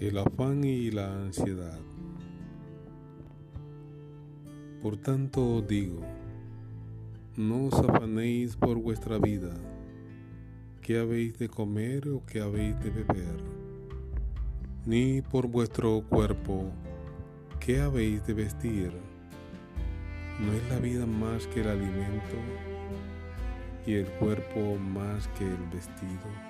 el afán y la ansiedad. Por tanto digo, no os afanéis por vuestra vida, qué habéis de comer o qué habéis de beber, ni por vuestro cuerpo, qué habéis de vestir. ¿No es la vida más que el alimento y el cuerpo más que el vestido?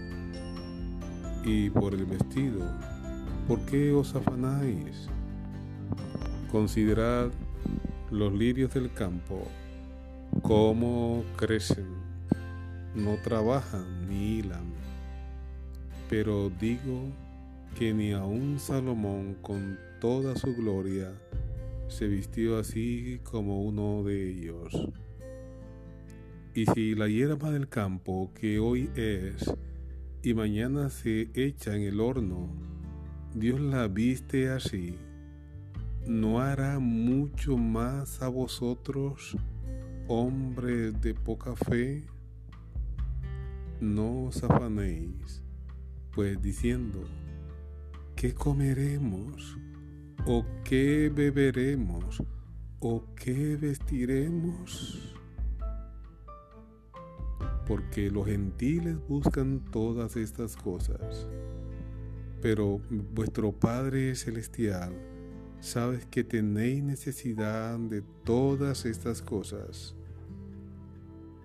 Y por el vestido. ¿Por qué os afanáis? Considerad los lirios del campo, cómo crecen, no trabajan ni hilan. Pero digo que ni aun Salomón con toda su gloria se vistió así como uno de ellos. Y si la hierba del campo que hoy es y mañana se echa en el horno, Dios la viste así, ¿no hará mucho más a vosotros, hombres de poca fe? No os afanéis, pues diciendo, ¿qué comeremos? ¿O qué beberemos? ¿O qué vestiremos? Porque los gentiles buscan todas estas cosas. Pero vuestro Padre Celestial sabe que tenéis necesidad de todas estas cosas.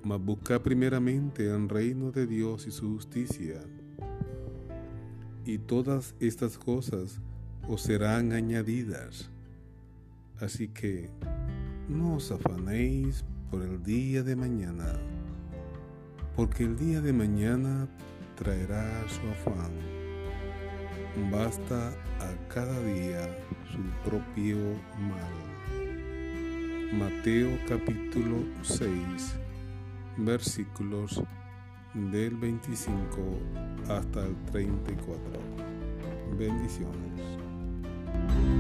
Mas buscad primeramente el reino de Dios y su justicia, y todas estas cosas os serán añadidas. Así que no os afanéis por el día de mañana porque el día de mañana traerá su afán. Basta a cada día su propio mal. Mateo capítulo 6 versículos del 25 hasta el 34. Bendiciones.